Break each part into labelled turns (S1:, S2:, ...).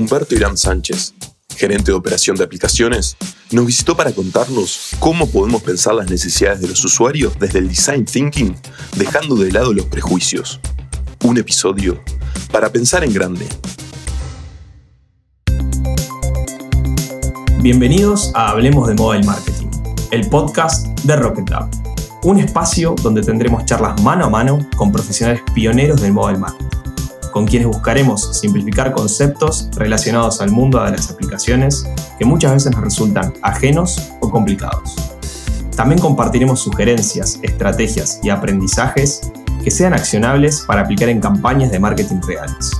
S1: Humberto Irán Sánchez, gerente de operación de aplicaciones, nos visitó para contarnos cómo podemos pensar las necesidades de los usuarios desde el design thinking, dejando de lado los prejuicios. Un episodio para pensar en grande.
S2: Bienvenidos a Hablemos de Mobile Marketing, el podcast de Rocket Lab, un espacio donde tendremos charlas mano a mano con profesionales pioneros del mobile marketing con quienes buscaremos simplificar conceptos relacionados al mundo de las aplicaciones que muchas veces nos resultan ajenos o complicados. También compartiremos sugerencias, estrategias y aprendizajes que sean accionables para aplicar en campañas de marketing reales.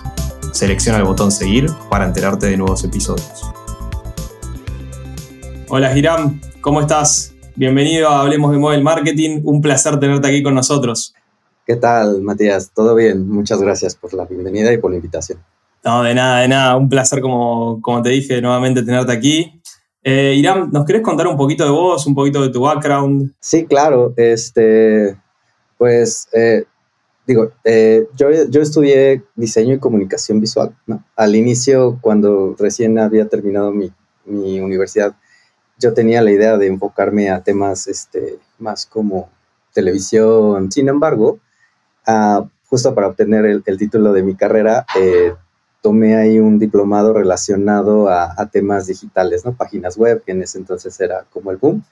S2: Selecciona el botón seguir para enterarte de nuevos episodios. Hola Giram, ¿cómo estás? Bienvenido a Hablemos de Mobile Marketing, un placer tenerte aquí con nosotros.
S3: ¿Qué tal, Matías? ¿Todo bien? Muchas gracias por la bienvenida y por la invitación.
S2: No, de nada, de nada. Un placer, como, como te dije, nuevamente tenerte aquí. Eh, Irán, ¿nos querés contar un poquito de vos, un poquito de tu background?
S3: Sí, claro. Este, pues, eh, digo, eh, yo, yo, estudié diseño y comunicación visual. ¿no? Al inicio, cuando recién había terminado mi, mi, universidad, yo tenía la idea de enfocarme a temas este, más como televisión. Sin embargo, justo para obtener el, título de mi carrera, eh, tomé ahí un diplomado relacionado a, temas digitales, ¿no? Páginas web, que en ese entonces era como el boom.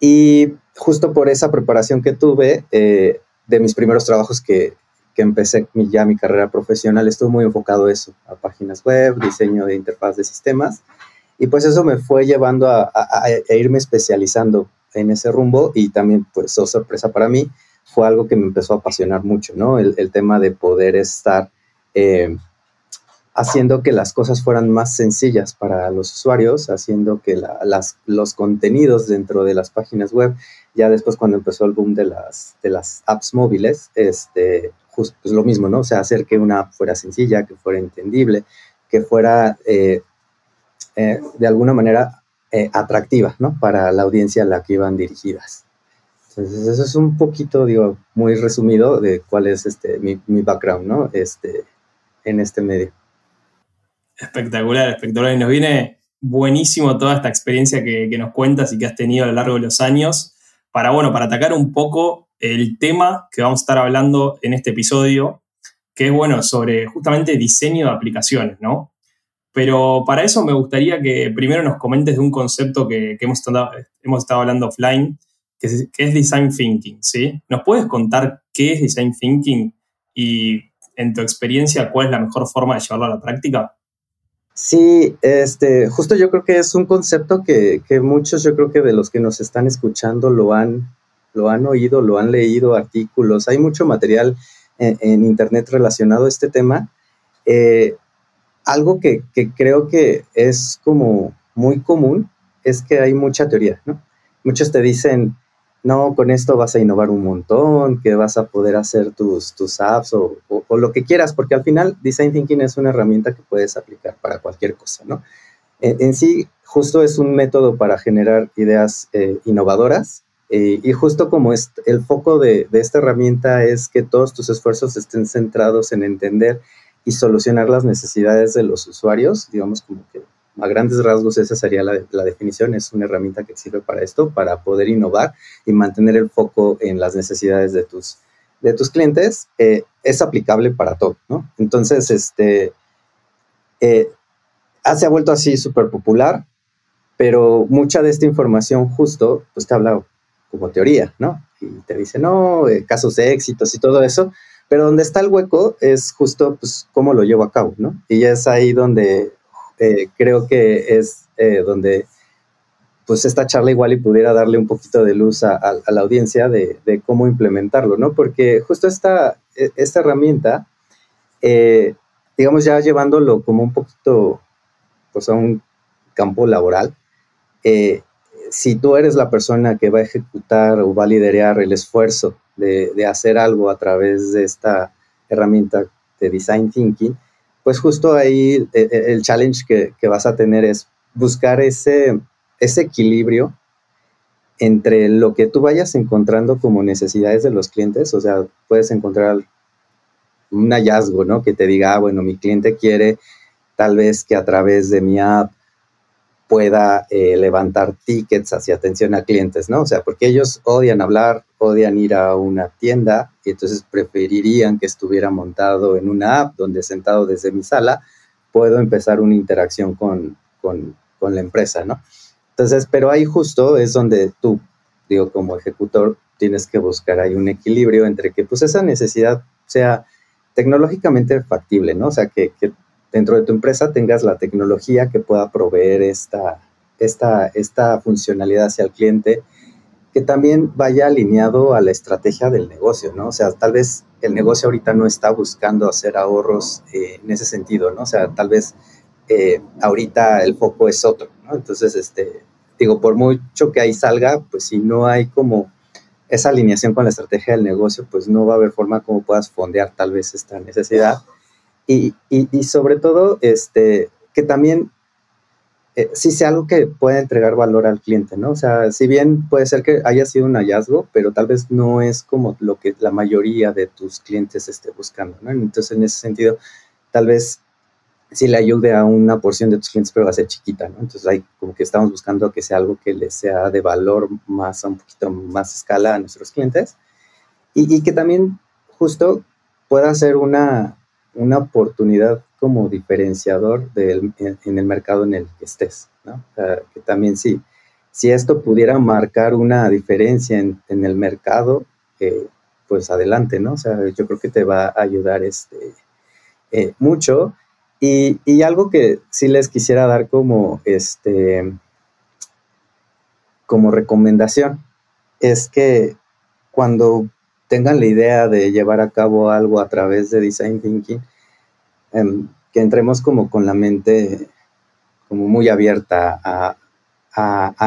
S3: Y justo por esa preparación que tuve, eh, de mis primeros trabajos que, que empecé ya mi carrera profesional, estuve muy enfocado a eso, a páginas web, diseño de interfaz de sistemas. Y pues eso me fue llevando a irme especializando en ese rumbo y también, pues, oh, sorpresa para mí, fue algo que me empezó a apasionar mucho, ¿no? El, tema de poder estar eh, haciendo que las cosas fueran más sencillas para los usuarios, haciendo que las, los contenidos dentro de las páginas web, ya después cuando empezó el boom de las, de las apps móviles, este, justo pues lo mismo, ¿no? O sea, hacer que una app fuera sencilla, que fuera entendible, que fuera eh, eh, de alguna manera atractiva, ¿no? Para la audiencia a la que iban dirigidas. Entonces, eso es un poquito, digo, muy resumido de cuál es este, mi, mi background, ¿no? Este, en este medio.
S2: Espectacular, espectacular. Y nos viene buenísimo toda esta experiencia que, que, nos cuentas y que has tenido a lo largo de los años para, bueno, para atacar un poco el tema que vamos a estar hablando en este episodio, que es, bueno, sobre justamente diseño de aplicaciones, ¿no? Pero para eso me gustaría que primero nos comentes de un concepto que, que hemos, estado, hemos estado hablando offline, que es, Design Thinking, ¿sí? ¿Nos puedes contar qué es Design Thinking y en tu experiencia cuál es la mejor forma de llevarlo a la práctica?
S3: Sí, este, justo yo creo que es un concepto que, muchos, yo creo que de los que nos están escuchando lo han, lo han oído, lo han leído, artículos, hay mucho material en, Internet relacionado a este tema. Eh, algo que, que, creo que es como muy común es que hay mucha teoría, ¿no? Muchos te dicen, no, con esto vas a innovar un montón, que vas a poder hacer tus, tus apps o, lo que quieras, porque al final Design Thinking es una herramienta que puedes aplicar para cualquier cosa, ¿no? En, sí, justo es un método para generar ideas eh, innovadoras eh, y justo como es, el foco de, de esta herramienta es que todos tus esfuerzos estén centrados en entender y solucionar las necesidades de los usuarios, digamos como que a grandes rasgos esa sería la, definición, es una herramienta que sirve para esto, para poder innovar y mantener el foco en las necesidades de tus, de tus clientes, eh, es aplicable para todo, ¿no? Entonces, este, eh, se ha vuelto así súper popular, pero mucha de esta información justo, pues te habla como teoría, ¿no? Y te dice, no, eh, casos de éxitos y todo eso, pero donde está el hueco es justo, pues, cómo lo llevo a cabo, ¿no? Y es ahí donde eh, creo que es eh, donde pues esta charla igual y pudiera darle un poquito de luz a, la audiencia de, cómo implementarlo, ¿no? Porque justo esta, e, esta herramienta, eh, digamos ya llevándolo como un poquito pues a un campo laboral, si tú eres la persona que va a ejecutar o va a liderar el esfuerzo de, de hacer algo a través de esta herramienta de design thinking, pues justo ahí eh, eh, el challenge que, vas a tener es buscar ese, ese equilibrio entre lo que tú vayas encontrando como necesidades de los clientes, o sea, puedes encontrar un hallazgo, ¿no? Que te diga, ah, bueno, mi cliente quiere tal vez que a través de mi app pueda eh, levantar tickets hacia atención a clientes, ¿no? O sea, porque ellos odian hablar, odian ir a una tienda y entonces preferirían que estuviera montado en una app donde sentado desde mi sala puedo empezar una interacción con, con, con la empresa, ¿no? Entonces, pero ahí justo es donde tú, digo, como ejecutor, tienes que buscar ahí un equilibrio entre que pues esa necesidad sea tecnológicamente factible, ¿no? O sea, que, que dentro de tu empresa tengas la tecnología que pueda proveer esta, esta, esta funcionalidad hacia el cliente, que también vaya alineado a la estrategia del negocio, ¿no? O sea, tal vez el negocio ahorita no está buscando hacer ahorros eh, en ese sentido, ¿no? O sea, tal vez eh, ahorita el foco es otro. Entonces, este, digo, por mucho que ahí salga, pues si no hay como esa alineación con la estrategia del negocio, pues no va a haber forma como puedas fondear tal vez esta necesidad. Y, y, sobre todo, este, que también eh, sí sea algo que pueda entregar valor al cliente, ¿no? O sea, si bien puede ser que haya sido un hallazgo, pero tal vez no es como lo que la mayoría de tus clientes esté buscando, ¿no? Entonces, en ese sentido, tal vez sí le ayude a una porción de tus clientes, pero va a ser chiquita, ¿no? Entonces, hay como que estamos buscando que sea algo que le sea de valor más, a un poquito más escala a nuestros clientes y, y que también justo pueda ser una, una oportunidad como diferenciador en, el mercado en el que estés, que también sí, si esto pudiera marcar una diferencia en, en el mercado, eh, pues adelante, ¿no? O sea, yo creo que te va a ayudar este, eh, mucho. Y, y, algo que sí les quisiera dar como, este, como recomendación es que cuando tengan la idea de llevar a cabo algo a través de Design Thinking, Em, que entremos como con la mente como muy abierta a,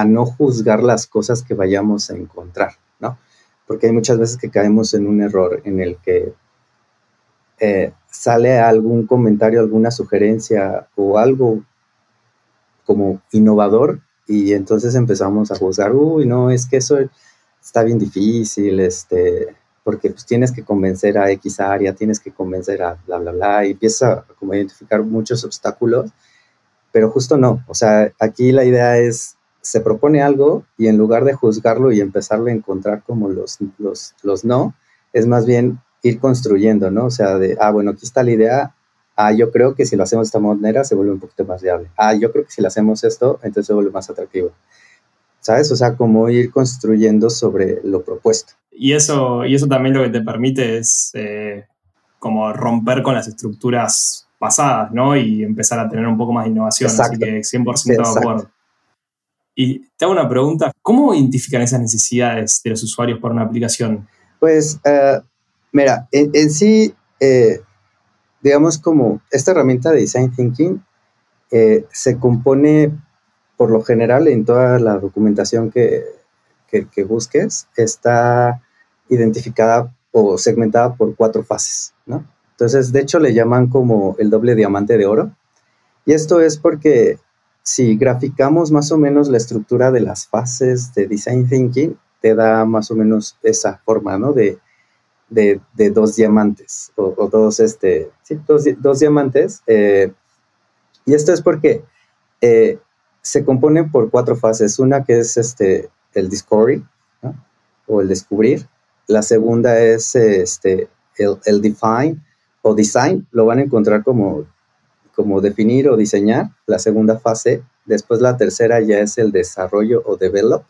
S3: no juzgar las cosas que vayamos a encontrar, ¿no? Porque hay muchas veces que caemos en un error en el que eh, sale algún comentario, alguna sugerencia o algo como innovador y entonces empezamos a juzgar, uy, no, es que eso está bien difícil, este, porque pues tienes que convencer a X área, tienes que convencer a bla, bla, bla, y empieza a como identificar muchos obstáculos, pero justo no, o sea, aquí la idea es, se propone algo y en lugar de juzgarlo y empezarle a encontrar como los, los, los no, es más bien ir construyendo, ¿no? O sea, de, ah, bueno, aquí está la idea, ah, yo creo que si lo hacemos de esta manera se vuelve un poquito más viable, ah, yo creo que si lo hacemos esto, entonces se vuelve más atractivo. ¿Sabes? O sea, como ir construyendo sobre lo propuesto
S2: y eso, y eso también lo que te permite es eh, como romper con las estructuras pasadas, ¿no? Y empezar a tener un poco más de innovación. Así que 100% de acuerdo. Y te hago una pregunta, ¿cómo identifican esas necesidades de los usuarios para una aplicación?
S3: Pues, uh, mira, en, sí, eh, digamos como esta herramienta de Design Thinking eh, se compone por lo general en toda la documentación que, que, que busques, está identificada o segmentada por cuatro fases, ¿no? Entonces, de hecho, le llaman como el doble diamante de oro. Y esto es porque si graficamos más o menos la estructura de las fases de Design Thinking, te da más o menos esa forma, ¿no? De, de, dos diamantes, o, dos, este, sí, dos, diamantes. Eh, y esto es porque eh, se compone por cuatro fases. Una que es este, el discovery, ¿no? o el descubrir. La segunda es este, el, define o design, lo van a encontrar como, como definir o diseñar, la segunda fase. Después la tercera ya es el desarrollo o develop.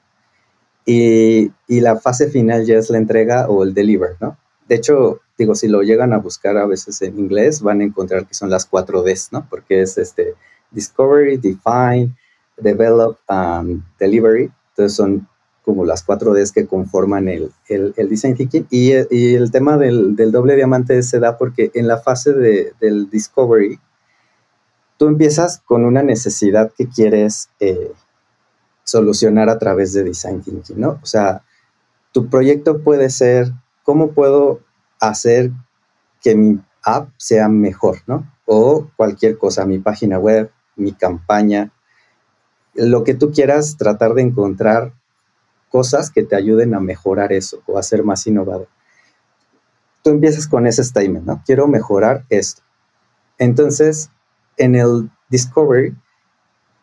S3: Y, y, la fase final ya es la entrega o el deliver, ¿no? De hecho, digo, si lo llegan a buscar a veces en inglés, van a encontrar que son las cuatro Ds, ¿no? Porque es este discovery, define, develop, um, delivery. Entonces son como las cuatro Ds que conforman el, el, design thinking. Y, el tema del, del, doble diamante se da porque en la fase de, del discovery, tú empiezas con una necesidad que quieres eh, solucionar a través de design thinking, ¿no? O sea, tu proyecto puede ser, ¿cómo puedo hacer que mi app sea mejor, ¿no? O cualquier cosa, mi página web, mi campaña, lo que tú quieras tratar de encontrar cosas que te ayuden a mejorar eso o a ser más innovador. Tú empiezas con ese statement, ¿no? Quiero mejorar esto. Entonces, en el Discovery,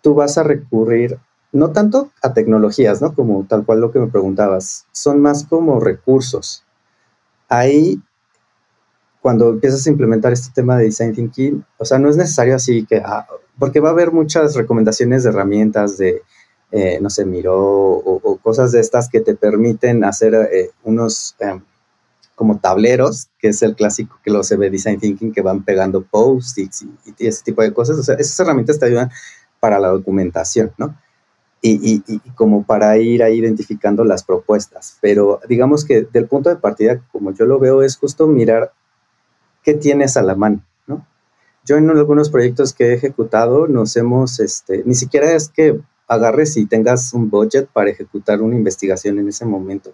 S3: tú vas a recurrir no tanto a tecnologías, ¿no? Como tal cual lo que me preguntabas, son más como recursos. Ahí, cuando empiezas a implementar este tema de design thinking, o sea, no es necesario así que, ah, porque va a haber muchas recomendaciones de herramientas de, eh, no sé, Miro o, cosas de estas que te permiten hacer eh, unos em, como tableros, que es el clásico que lo se ve design thinking, que van pegando post-its y, y, ese tipo de cosas. O sea, esas herramientas te ayudan para la documentación, ¿no? Y, y, como para ir ahí identificando las propuestas. Pero digamos que del punto de partida, como yo lo veo, es justo mirar qué tienes a la mano, ¿no? Yo en algunos proyectos que he ejecutado nos hemos, este, ni siquiera es que agarres y tengas un budget para ejecutar una investigación en ese momento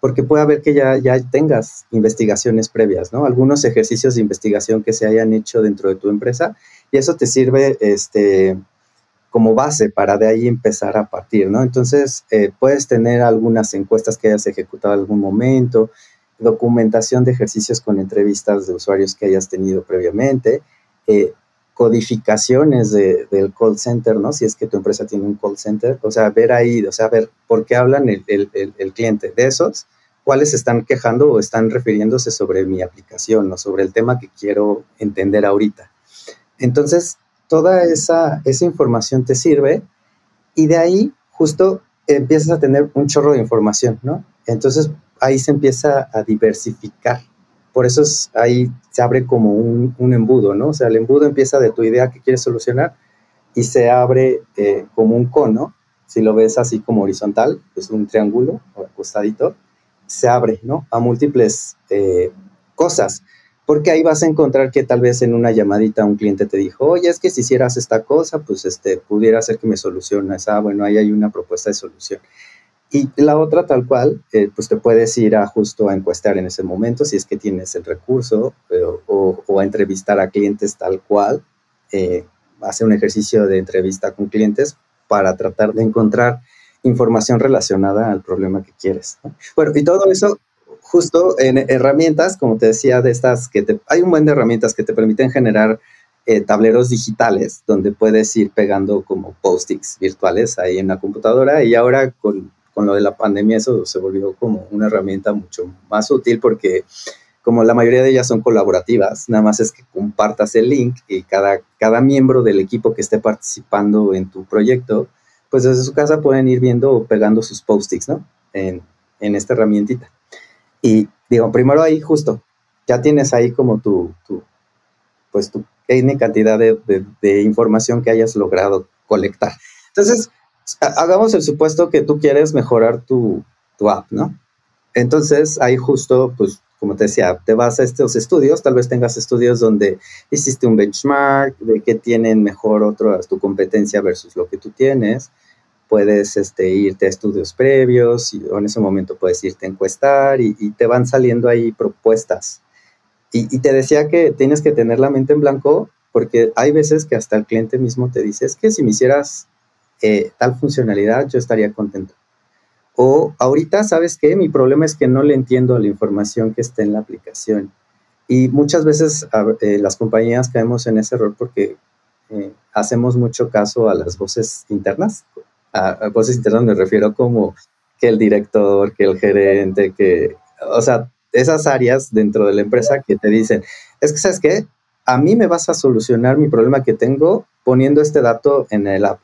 S3: porque puede haber que ya, ya tengas investigaciones previas, ¿no? Algunos ejercicios de investigación que se hayan hecho dentro de tu empresa y eso te sirve este, como base para de ahí empezar a partir, ¿no? Entonces, eh, puedes tener algunas encuestas que hayas ejecutado en algún momento, documentación de ejercicios con entrevistas de usuarios que hayas tenido previamente, eh, codificaciones de, del call center, ¿no? Si es que tu empresa tiene un call center, o sea, ver ahí, o sea, ver por qué hablan el, el, el, cliente de esos, cuáles están quejando o están refiriéndose sobre mi aplicación o sobre el tema que quiero entender ahorita. Entonces, toda esa, esa información te sirve y de ahí justo empiezas a tener un chorro de información, ¿no? Entonces, ahí se empieza a diversificar por eso es, ahí se abre como un, embudo, ¿no? O sea, el embudo empieza de tu idea que quieres solucionar y se abre eh, como un cono, si lo ves así como horizontal, pues un triángulo o acostadito, se abre, ¿no? A múltiples eh, cosas, porque ahí vas a encontrar que tal vez en una llamadita un cliente te dijo, oye, es que si hicieras esta cosa, pues este, pudiera ser que me soluciones, ah, bueno, ahí hay una propuesta de solución. Y la otra, tal cual, eh, pues te puedes ir a justo a encuestar en ese momento si es que tienes el recurso o, a entrevistar a clientes tal cual, eh, un ejercicio de entrevista con clientes para tratar de encontrar información relacionada al problema que quieres. Bueno, y todo eso justo en herramientas, como te decía, de estas que te, hay un buen de herramientas que te permiten generar eh, tableros digitales donde puedes ir pegando como post-its virtuales ahí en la computadora y ahora con con lo de la pandemia eso se volvió como una herramienta mucho más útil porque como la mayoría de ellas son colaborativas, nada más es que compartas el link y cada, cada miembro del equipo que esté participando en tu proyecto, pues desde su casa pueden ir viendo o pegando sus post-its, ¿no? En, en, esta herramientita. Y digo, primero ahí justo, ya tienes ahí como tu, tu pues tu cantidad de, de, de información que hayas logrado colectar. Entonces, hagamos el supuesto que tú quieres mejorar tu, tu app, ¿no? Entonces, ahí justo, pues, como te decía, te vas a estos estudios, tal vez tengas estudios donde hiciste un benchmark de qué tienen mejor otro, tu competencia versus lo que tú tienes. Puedes este, irte a estudios previos y, en ese momento puedes irte a encuestar y, te van saliendo ahí propuestas. Y, y, te decía que tienes que tener la mente en blanco porque hay veces que hasta el cliente mismo te dice, es que si me hicieras eh, tal funcionalidad, yo estaría contento. O ahorita, ¿sabes qué? Mi problema es que no le entiendo la información que está en la aplicación. Y muchas veces eh, las compañías caemos en ese error porque eh, hacemos mucho caso a las voces internas. A, voces internas me refiero como que el director, que el gerente, que, o sea, esas áreas dentro de la empresa que te dicen, es que, ¿sabes qué? A mí me vas a solucionar mi problema que tengo poniendo este dato en el app.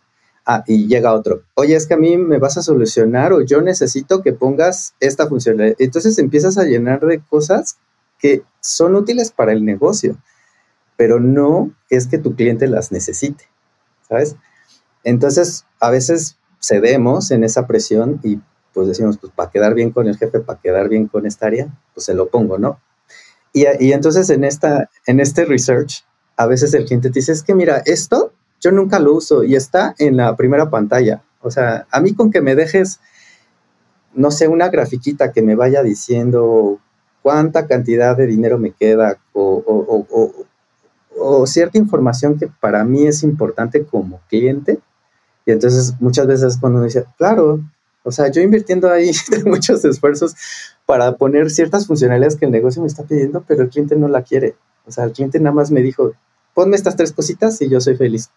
S3: Ah, y llega otro. Oye, es que a mí me vas a solucionar o yo necesito que pongas esta funcionalidad. Entonces empiezas a llenar de cosas que son útiles para el negocio, pero no es que tu cliente las necesite, ¿sabes? Entonces, a veces cedemos en esa presión y pues decimos, pues para quedar bien con el jefe, para quedar bien con esta área, pues se lo pongo, ¿no? Y, y entonces en, esta, en este research, a veces el cliente te dice, es que mira, esto yo nunca lo uso y está en la primera pantalla. O sea, a mí con que me dejes, no sé, una grafiquita que me vaya diciendo cuánta cantidad de dinero me queda o, cierta información que para mí es importante como cliente. Y entonces muchas veces cuando uno dice, claro, o sea, yo invirtiendo ahí muchos esfuerzos para poner ciertas funcionalidades que el negocio me está pidiendo, pero el cliente no la quiere. O sea, el cliente nada más me dijo, ponme estas tres cositas y yo soy feliz.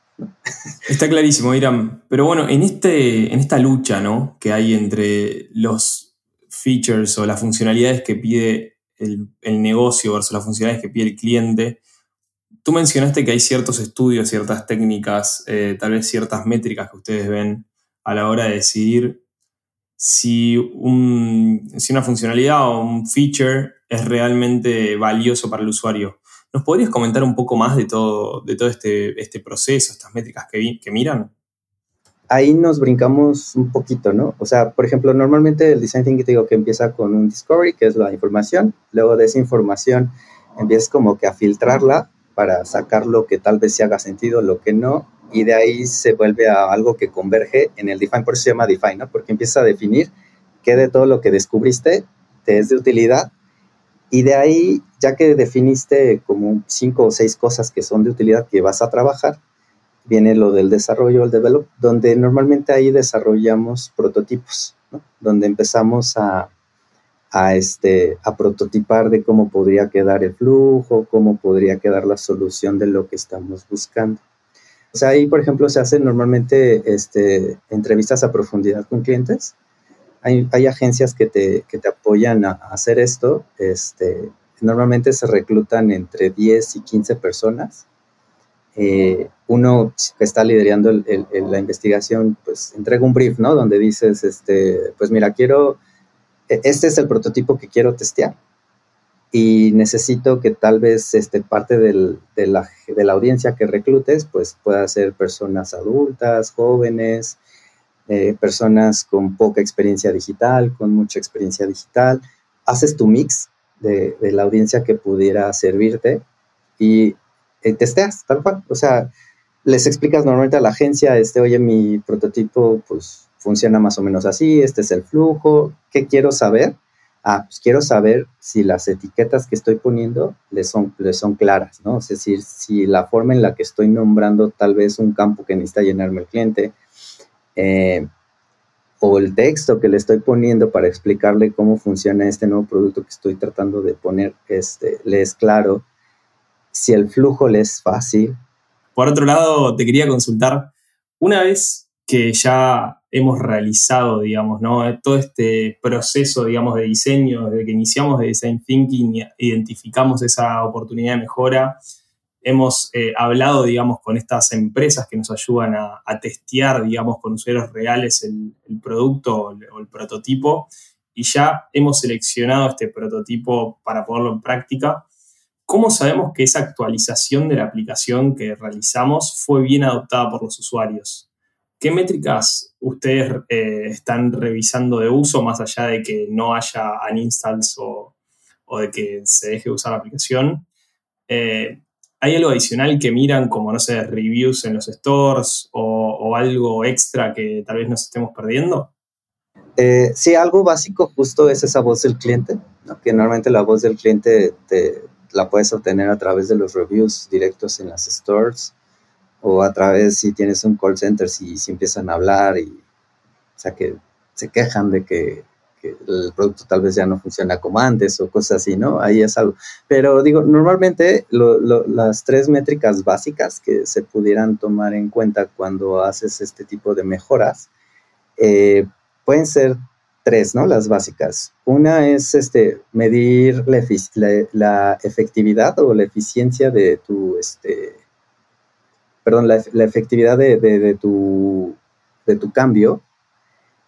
S2: Está clarísimo, Iram. Pero bueno, en, este, en esta lucha ¿no? que hay entre los features o las funcionalidades que pide el, negocio versus las funcionalidades que pide el cliente, tú mencionaste que hay ciertos estudios, ciertas técnicas, eh, tal vez ciertas métricas que ustedes ven a la hora de decidir si, un, si una funcionalidad o un feature es realmente valioso para el usuario. ¿Nos podrías comentar un poco más de todo, de todo este, este proceso, estas métricas que, que miran?
S3: Ahí nos brincamos un poquito, ¿no? O sea, por ejemplo, normalmente el design thinking te digo que empieza con un discovery, que es la información, luego de esa información empiezas como que a filtrarla para sacar lo que tal vez se haga sentido, lo que no, y de ahí se vuelve a algo que converge en el define, por eso se llama define, ¿no? Porque empieza a definir qué de todo lo que descubriste te es de utilidad y de ahí, ya que definiste como cinco o seis cosas que son de utilidad que vas a trabajar, viene lo del desarrollo, el develop, donde normalmente ahí desarrollamos prototipos, ¿no? donde empezamos a, a, este, a prototipar de cómo podría quedar el flujo, cómo podría quedar la solución de lo que estamos buscando. O sea, ahí, por ejemplo, se hacen normalmente este, entrevistas a profundidad con clientes hay, agencias que te, que te, apoyan a, hacer esto. Este, normalmente se reclutan entre 10 y 15 personas. Eh, uno que está liderando la investigación, pues entrega un brief, ¿no? Donde dices, este, pues mira, quiero, e, este es el prototipo que quiero testear y necesito que tal vez este, parte del, de, la, de, la, audiencia que reclutes, pues pueda ser personas adultas, jóvenes, eh, personas con poca experiencia digital, con mucha experiencia digital. Haces tu mix de, la audiencia que pudiera servirte y eh, testeas, tal cual. O sea, les explicas normalmente a la agencia, este, oye, mi prototipo pues funciona más o menos así, este es el flujo, ¿qué quiero saber? Ah, pues quiero saber si las etiquetas que estoy poniendo les son, les son claras, ¿no? Es decir, si la forma en la que estoy nombrando tal vez un campo que necesita llenarme el cliente, eh, o el texto que le estoy poniendo para explicarle cómo funciona este nuevo producto que estoy tratando de poner, este, le es claro, si el flujo le es fácil.
S2: Por otro lado, te quería consultar, una vez que ya hemos realizado, digamos, ¿no? todo este proceso, digamos, de diseño, desde que iniciamos de Design Thinking, identificamos esa oportunidad de mejora, hemos eh, hablado, digamos, con estas empresas que nos ayudan a, testear, digamos, con usuarios reales el, producto o el, prototipo y ya hemos seleccionado este prototipo para ponerlo en práctica. ¿Cómo sabemos que esa actualización de la aplicación que realizamos fue bien adoptada por los usuarios? ¿Qué métricas ustedes eh, están revisando de uso más allá de que no haya uninstalls o, o de que se deje de usar la aplicación? Eh, ¿Hay algo adicional que miran como, no sé, reviews en los stores o, algo extra que tal vez nos estemos perdiendo?
S3: Eh, sí, algo básico justo es esa voz del cliente, que normalmente la voz del cliente te, la puedes obtener a través de los reviews directos en las stores o a través si tienes un call center, si, si empiezan a hablar y, o sea, que se quejan de que que el producto tal vez ya no funciona como antes o cosas así, ¿no? Ahí es algo. Pero digo, normalmente las tres métricas básicas que se pudieran tomar en cuenta cuando haces este tipo de mejoras eh, pueden ser tres, ¿no? Las básicas. Una es este, medir la, efectividad o la eficiencia de tu, este, perdón, la, efectividad de, tu, de tu cambio.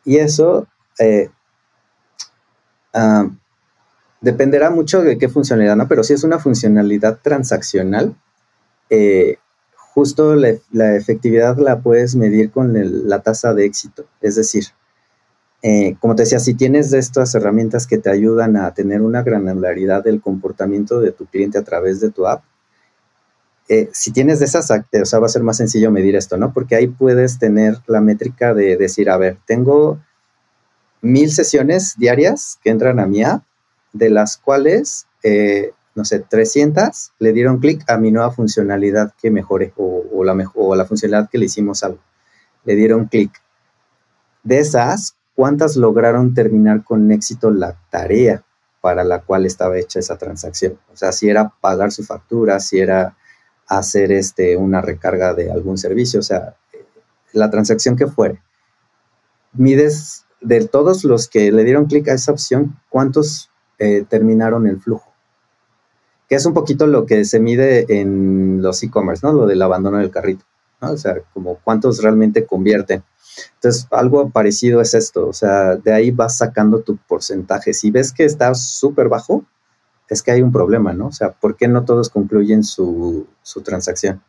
S3: Y eso eh, Ah, dependerá mucho de qué funcionalidad, ¿no? Pero si es una funcionalidad transaccional, eh, justo la, efectividad la puedes medir con la tasa de éxito. Es decir, eh, como te decía, si tienes de estas herramientas que te ayudan a tener una granularidad del comportamiento de tu cliente a través de tu app, eh, si tienes de esas, o sea, va a ser más sencillo medir esto, ¿no? Porque ahí puedes tener la métrica de decir, a ver, tengo mil sesiones diarias que entran a mi app, de las cuales, eh, no sé, 300 le dieron clic a mi nueva funcionalidad que mejore o, la, o la funcionalidad que le hicimos algo. Le dieron clic. De esas, ¿cuántas lograron terminar con éxito la tarea para la cual estaba hecha esa transacción? O sea, si era pagar su factura, si era hacer este, una recarga de algún servicio, o sea, la transacción que fuere. Mides de todos los que le dieron clic a esa opción, cuántos eh, terminaron el flujo. Que es un poquito lo que se mide en los e-commerce, ¿no? Lo del abandono del carrito, ¿no? O sea, como cuántos realmente convierten. Entonces, algo parecido es esto, o sea, de ahí vas sacando tu porcentaje. Si ves que está súper bajo, es que hay un problema, ¿no? O sea, ¿por qué no todos concluyen su, su transacción?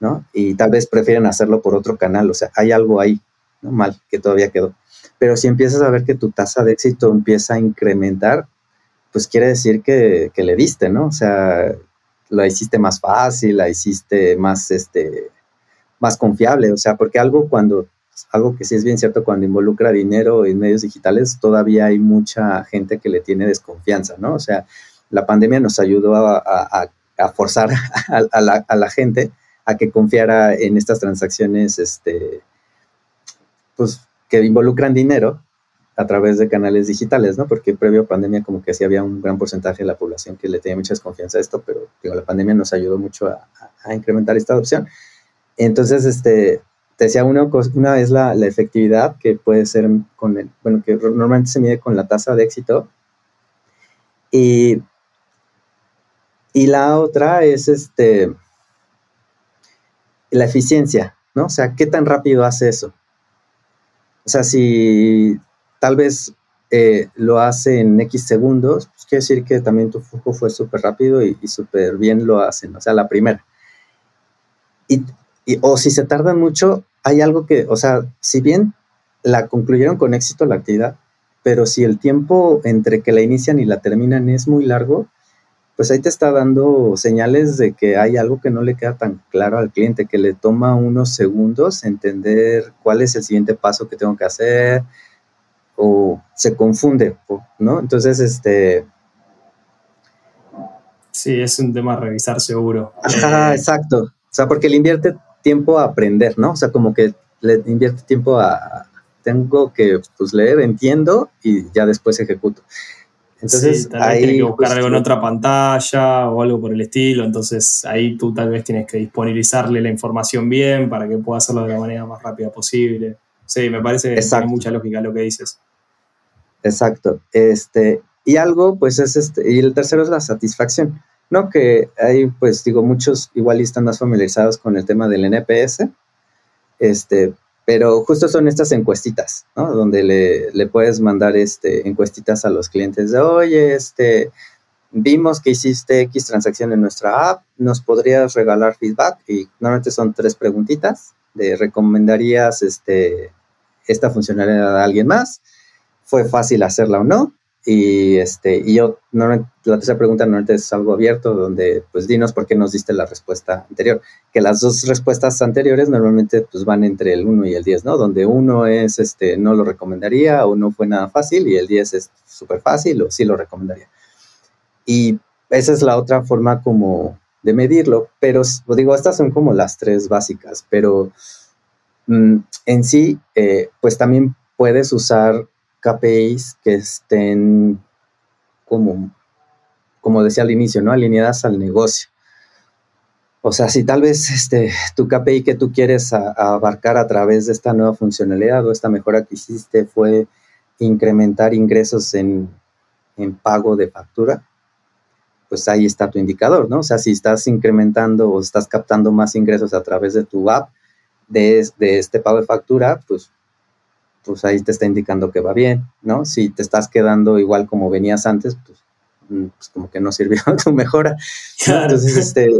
S3: ¿No? Y tal vez prefieren hacerlo por otro canal, o sea, hay algo ahí, ¿no? Mal, que todavía quedó. Pero si empiezas a ver que tu tasa de éxito empieza a incrementar, pues quiere decir que, que le diste, ¿no? O sea, la hiciste más fácil, la hiciste más, este, más confiable, o sea, porque algo cuando, algo que sí es bien cierto, cuando involucra dinero en medios digitales, todavía hay mucha gente que le tiene desconfianza, ¿no? O sea, la pandemia nos ayudó a, forzar a, la, a, la, gente a que confiara en estas transacciones, este, pues, que involucran dinero a través de canales digitales, ¿no? Porque previo a pandemia como que sí había un gran porcentaje de la población que le tenía mucha desconfianza a esto, pero digo, la pandemia nos ayudó mucho a, incrementar esta adopción. Entonces, este, te decía una, una es la, efectividad que puede ser con el, bueno, que normalmente se mide con la tasa de éxito. Y, y la otra es este, la eficiencia, ¿no? O sea, ¿qué tan rápido hace eso? O sea, si tal vez eh, lo hace en X segundos, pues quiere decir que también tu flujo fue súper rápido y, y súper bien lo hacen, o sea, la primera. Y o si se tardan mucho, hay algo que, o sea, si bien la concluyeron con éxito la actividad, pero si el tiempo entre que la inician y la terminan es muy largo, pues ahí te está dando señales de que hay algo que no le queda tan claro al cliente, que le toma unos segundos entender cuál es el siguiente paso que tengo que hacer o se confunde, ¿no? Entonces, este...
S2: Sí, es un tema a revisar seguro.
S3: Ajá, eh, exacto. O sea, porque le invierte tiempo a aprender, ¿no? O sea, como que le invierte tiempo a, tengo que pues leer, entiendo y ya después ejecuto.
S2: Entonces, ahí tienes que buscar algo en otra pantalla o algo por el estilo, entonces ahí tú tal vez tienes que disponibilizarle la información bien para que pueda hacerlo de la manera más rápida posible. Sí, me parece que tiene mucha lógica lo que dices.
S3: Exacto. Este, y algo, pues es este, y el tercero es la satisfacción. No, que hay, pues digo, muchos igual están más familiarizados con el tema del NPS, este, pero justo son estas encuestitas, ¿no? Donde le, puedes mandar este, encuestitas a los clientes de, oye, este, vimos que hiciste X transacción en nuestra app, ¿nos podrías regalar feedback? Y normalmente son tres preguntitas de, ¿recomendarías este, esta funcionalidad a alguien más? ¿Fue fácil hacerla o no? Y, este, y yo, la tercera pregunta normalmente es algo abierto, donde pues dinos por qué nos diste la respuesta anterior. Que las dos respuestas anteriores normalmente pues van entre el 1 y el 10, ¿no? Donde uno es, este, no lo recomendaría o no fue nada fácil y el 10 es súper fácil o sí lo recomendaría. Y esa es la otra forma como de medirlo, pero digo, estas son como las tres básicas, pero mm, en sí, eh, pues también puedes usar KPIs que estén como, como decía al inicio, ¿no? Alineadas al negocio. O sea, si tal vez este, tu KPI que tú quieres abarcar a través de esta nueva funcionalidad o esta mejora que hiciste fue incrementar ingresos en, en pago de factura, pues ahí está tu indicador, ¿no? O sea, si estás incrementando o estás captando más ingresos a través de tu app de, de este pago de factura, pues pues ahí te está indicando que va bien, ¿no? Si te estás quedando igual como venías antes, pues, mm, pues como que no sirvió tu mejora. Entonces, este,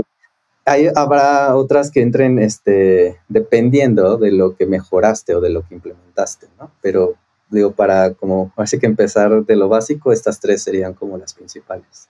S3: ahí habrá otras que entren este, dependiendo de lo que mejoraste o de lo que implementaste, ¿no? Pero digo, para como así que empezar de lo básico, estas tres serían como las principales.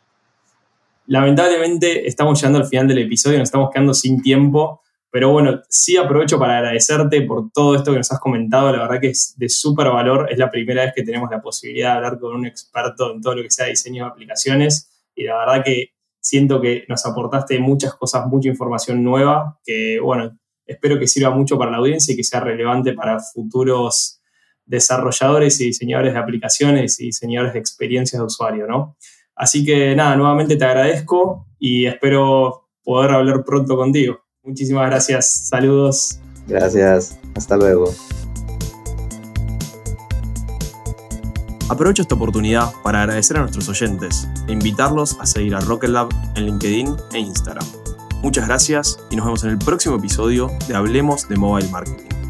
S2: Lamentablemente estamos llegando al final del episodio, nos estamos quedando sin tiempo. Pero bueno, sí aprovecho para agradecerte por todo esto que nos has comentado. La verdad que es de súper valor. Es la primera vez que tenemos la posibilidad de hablar con un experto en todo lo que sea diseño de aplicaciones. Y la verdad que siento que nos aportaste muchas cosas, mucha información nueva, que bueno, espero que sirva mucho para la audiencia y que sea relevante para futuros desarrolladores y diseñadores de aplicaciones y diseñadores de experiencias de usuario, ¿no? Así que nada, nuevamente te agradezco y espero
S4: poder hablar pronto contigo. Muchísimas gracias, saludos.
S3: Gracias, hasta luego.
S2: Aprovecho esta oportunidad para agradecer a nuestros oyentes e invitarlos a seguir a Rocket Lab en LinkedIn e Instagram. Muchas gracias y nos vemos en el próximo episodio de Hablemos de Mobile Marketing.